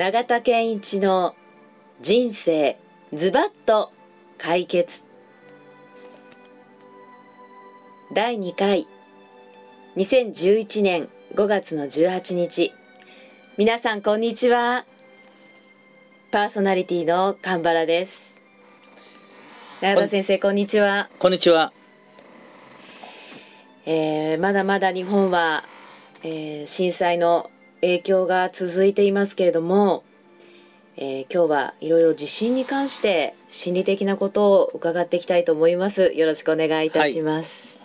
永田健一の人生ズバッと解決。第2回。2011年5月の18日。皆さんこんにちは。パーソナリティの神原です。永田先生こんにちは。こんにちは、えー、まだまだ日本は、えー、震災の影響が続いていますけれども、えー、今日はいろいろ地震に関して心理的なことを伺っていきたいと思います。よろしくお願いいたします、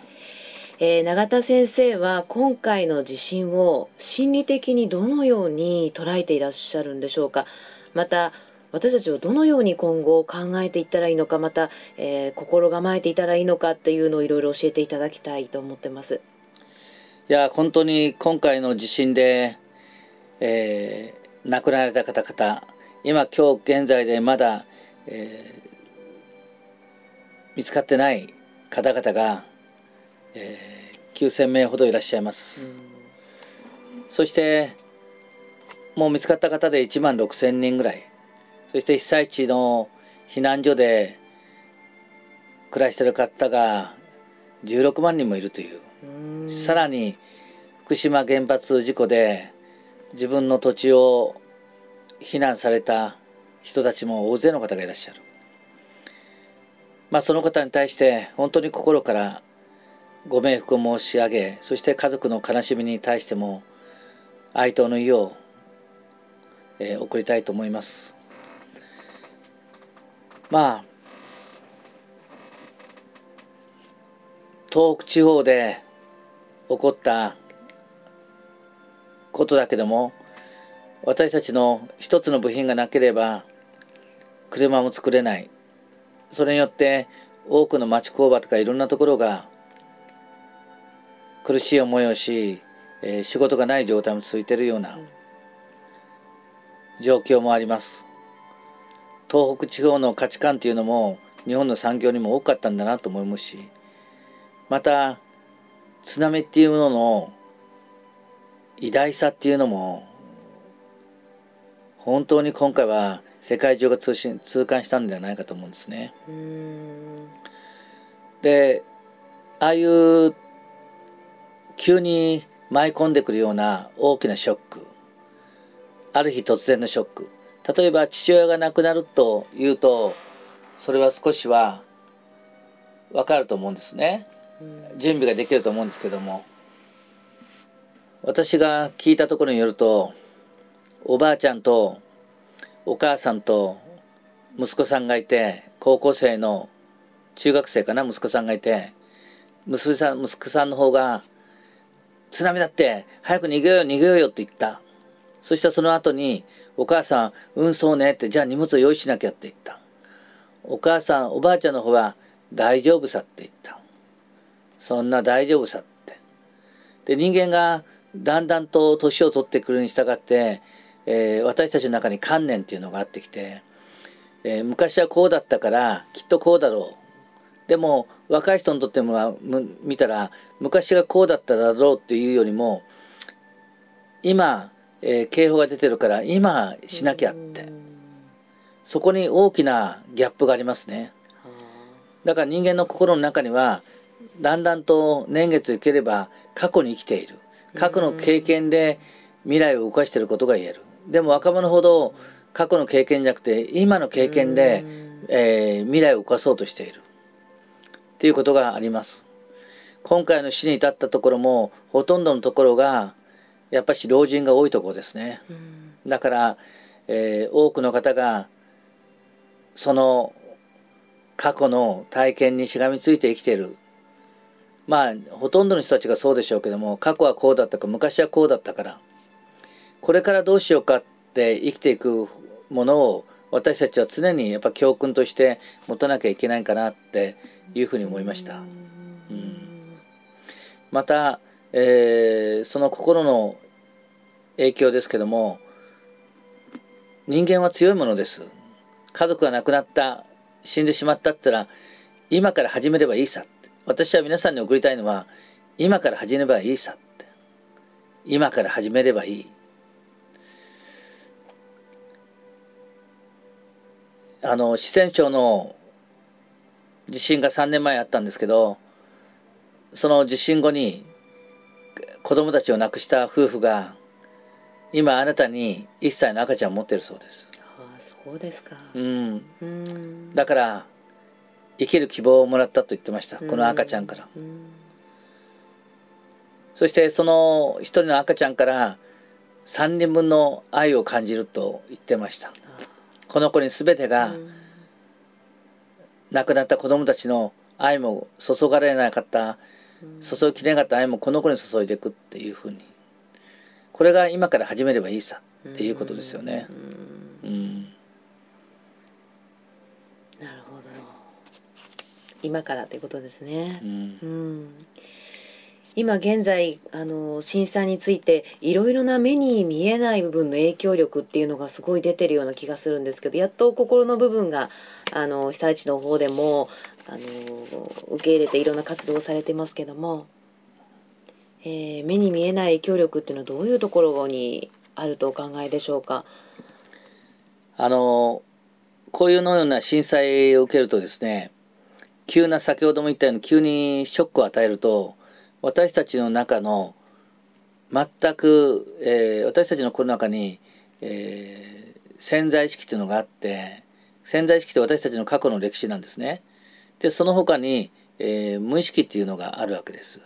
はい、えー、永田先生は今回の地震を心理的にどのように捉えていらっしゃるんでしょうか？また私たちはどのように今後考えていったらいいのか？また、えー、心構えていたらいいのかっていうのをいろいろ教えていただきたいと思ってます。いや本当に今回の地震でえー、亡くなられた方々今今日現在でまだ、えー、見つかってない方々が、えー、9,000名ほどいらっしゃいます、そしてもう見つかった方で1万6,000人ぐらい。そして被災地の避難所で暮らしている方が16万人もいるという。さらに福島原発事故で自分の土地を避難された人たちも大勢の方がいらっしゃる。まあその方に対して本当に心からご冥福を申し上げ、そして家族の悲しみに対しても哀悼の意を、えー、送りたいと思います。まあ、東北地方で起こったことだけども私たちの一つの部品がなければ車も作れない。それによって多くの町工場とかいろんなところが苦しい思いをし、えー、仕事がない状態も続いているような状況もあります。東北地方の価値観というのも日本の産業にも多かったんだなと思いますしまた津波っていうものの偉大さっていうのも本当に今回は世界中が通信痛感したんではないかと思うんですね。でああいう急に舞い込んでくるような大きなショックある日突然のショック例えば父親が亡くなるというとそれは少しは分かると思うんですね。準備ができると思うんですけども私が聞いたところによるとおばあちゃんとお母さんと息子さんがいて高校生の中学生かな息子さんがいて息子さん息子さんの方が津波だって早く逃げよう逃げようよって言った。そしたらその後にお母さんうんそうねってじゃあ荷物を用意しなきゃって言った。お母さんおばあちゃんの方は大丈夫さって言った。そんな大丈夫さって。で人間がだんだんと年を取ってくるに従って、えー、私たちの中に観念っていうのがあってきて、えー、昔はこうだったからきっとこうだろう。でも若い人にとっても見たら昔がこうだっただろうっていうよりも今、えー、警報が出てるから今しなきゃって。そこに大きなギャップがありますね。だから人間の心の中にはだんだんと年月いければ過去に生きている。過去の経験で未来を動かしていることが言える。でも若者ほど過去の経験じゃなくて今の経験で、えー、未来を動かそうとしている。っていうことがあります。今回の死に至ったところもほとんどのところがやっぱし老人が多いところですね。だから、えー、多くの方がその過去の体験にしがみついて生きているまあほとんどの人たちがそうでしょうけども過去はこうだったか昔はこうだったからこれからどうしようかって生きていくものを私たちは常にやっぱ教訓として持たなきゃいけないかなっていうふうに思いました。うん、また、えー、その心の影響ですけども人間は強いものです。家族が亡くなった死んでしまったって言ったら今から始めればいいさ私は皆さんに送りたいのは、今から始めればいいさって。今から始めればいい。あの四川省の地震が3年前あったんですけどその地震後に子供たちを亡くした夫婦が今あなたに1歳の赤ちゃんを持ってるそうですああそうですかうんうんだから生きる希望をもらったと言ってましたこの赤ちゃんから。うん。そしてその一人の赤ちゃんから3人分の愛を感じると言ってました。この子に全てがうん。亡くなった子供たちの愛も注がれなかった注ぎきれなかった愛もこの子に注いでいくっていうふうに。これが今から始めればいいさっていうことですよね。うん。なるほど今からということですね。うん。うん。今現在あの震災についていろいろな目に見えない部分の影響力っていうのがすごい出てるような気がするんですけどやっと心の部分があの被災地の方でもあの受け入れていろんな活動をされてますけども、えー目に見えない影響力っていうのはどういうところにあるとお考えでしょうか？あのこういうのような震災を受けるとですね急な先ほども言ったように急にショックを与えると私たちの中の全く、えー私たちの心の中に、えー潜在意識というのがあって潜在意識って私たちの過去の歴史なんですね。でその他に、えー無意識っていうのがあるわけです。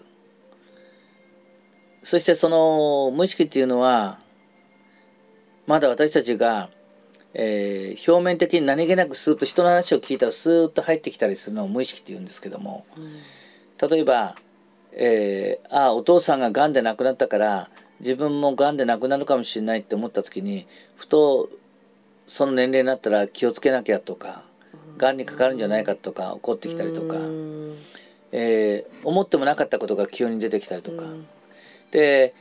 そしてその無意識っていうのはまだ私たちがえー表面的に何気なくスーッと人の話を聞いたらスーッと入ってきたりするのを無意識って言うんですけども例えば、えーああお父さんががんで亡くなったから自分もがんで亡くなるかもしれないって思った時にふとその年齢になったら気をつけなきゃとかがんにかかるんじゃないかとか怒ってきたりとか、うん。えー思ってもなかったことが急に出てきたりとか、うん。で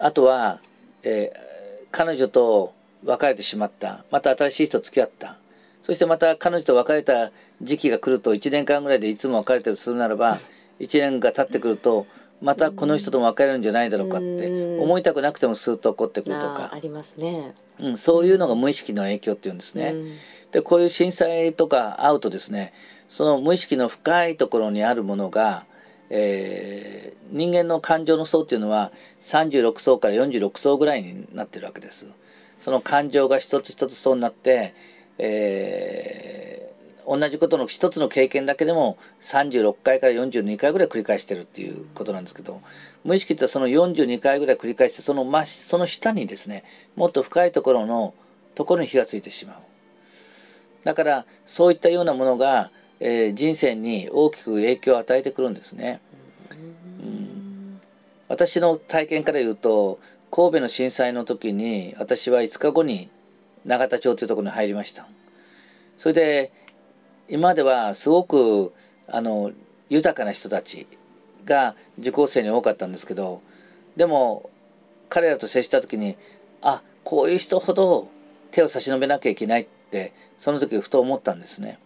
あとは、えー彼女と別れてしまった。また新しい人と付き合った。そしてまた彼女と別れた時期が来ると1年間ぐらいでいつも別れたりするならば1年が経ってくるとまたこの人とも別れるんじゃないだろうかってうん。思いたくなくてもスーッと起こってくるとか。あ、りますね。うん、そういうのが無意識の影響っていうんですね。うん。でこういう震災とか会うとですねその無意識の深いところにあるものが、えー人間の感情の層っていうのは36層から46層ぐらいになってるわけですその感情が一つ一つ層になって、えー同じことの一つの経験だけでも36回から42回ぐらい繰り返してるっていうことなんですけど無意識ってその42回ぐらい繰り返してその真その下にですねもっと深いところのところに火がついてしまうだからそういったようなものが、えー人生に大きく影響を与えてくるんですね。うん私の体験から言うと神戸の震災の時に私は5日後に永田町というところに入りました。それで今ではすごくあの豊かな人たちが受講生に多かったんですけどでも彼らと接した時にあこういう人ほど手を差し伸べなきゃいけないってその時ふと思ったんですね。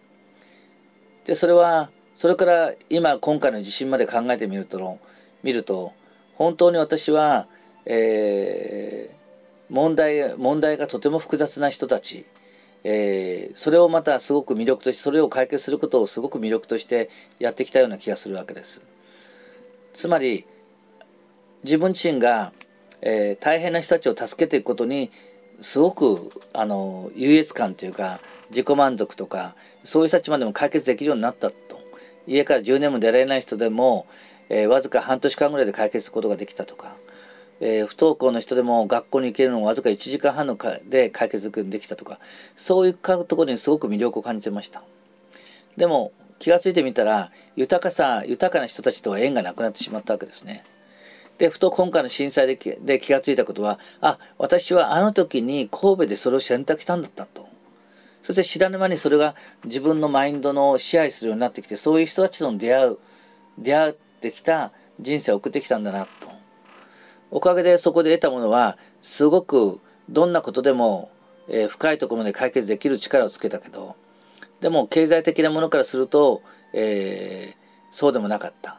でそれはそれから今今回の地震まで考えてみると見ると本当に私は、えー問題問題がとても複雑な人たち、えーそれをまたすごく魅力としてそれを解決することをすごく魅力としてやってきたような気がするわけです。つまり自分自身が、えー大変な人たちを助けていくことにすごくあの優越感というか自己満足とかそういう人たちまでも解決できるようになったと。家から10年も出られない人でも、えーわずか半年間ぐらいで解決することができたとか、えー不登校の人でも学校に行けるのをわずか1時間半のかで解決できたとかそういうところにすごく魅力を感じてました。でも気がついてみたら豊かさ豊かな人たちとは縁がなくなってしまったわけですね。でふと今回の震災でで気がついたことはあ私はあの時に神戸でそれを選択したんだったと。そして知らぬ間にそれが自分のマインドの支配するようになってきてそういう人たちとの出会う出会ってきた人生を送ってきたんだなと。おかげでそこで得たものはすごくどんなことでも、えー深いところまで解決できる力をつけたけどでも経済的なものからすると、えーそうでもなかった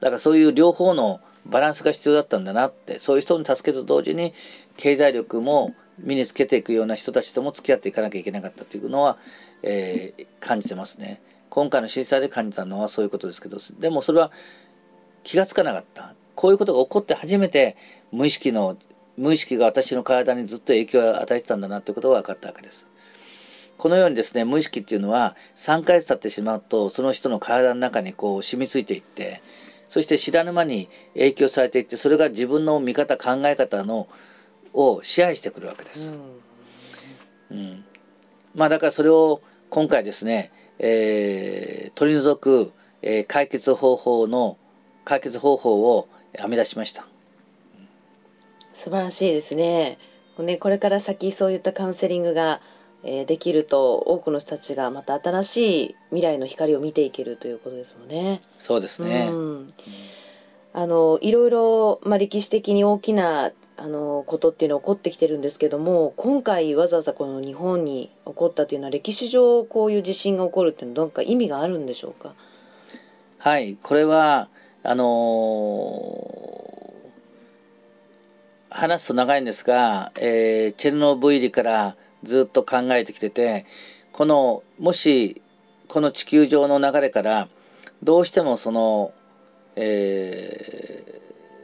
だからそういう両方のバランスが必要だったんだなってそういう人の助けと同時に経済力も、身につけていくような人たちとも付き合っていかなきゃいけなかったというのは、えー、感じてますね。今回の震災で感じたのはそういうことですけど、でもそれは気がつかなかった。こういうことが起こって初めて無意識の、無意識が私の体にずっと影響を与えてたんだなということが分かったわけです。このようにですね、無意識っていうのは3ヶ月経ってしまうと、その人の体の中にこう染みついていって、そして知らぬ間に影響されていって、それが自分の見方、考え方のを支配してくるわけです。うん、うん、まあだからそれを今回ですね、えー、取り除く、えー、解決方法の解決方法を編み出しました。素晴らしいですね。ねこれから先そういったカウンセリングが、えー、できると多くの人たちがまた新しい未来の光を見ていけるということですもんね。そうですね。うん、あのいろいろまあ歴史的に大きなあのことっていうのは起こってきてるんですけども今回わざわざこの日本に起こったというのは歴史上こういう地震が起こるっていうのはどんか意味があるんでしょうか？はいこれはあのー、話すと長いんですが、えー、チェルノブイリからずっと考えてきててこのもしこの地球上の流れからどうしてもその、えー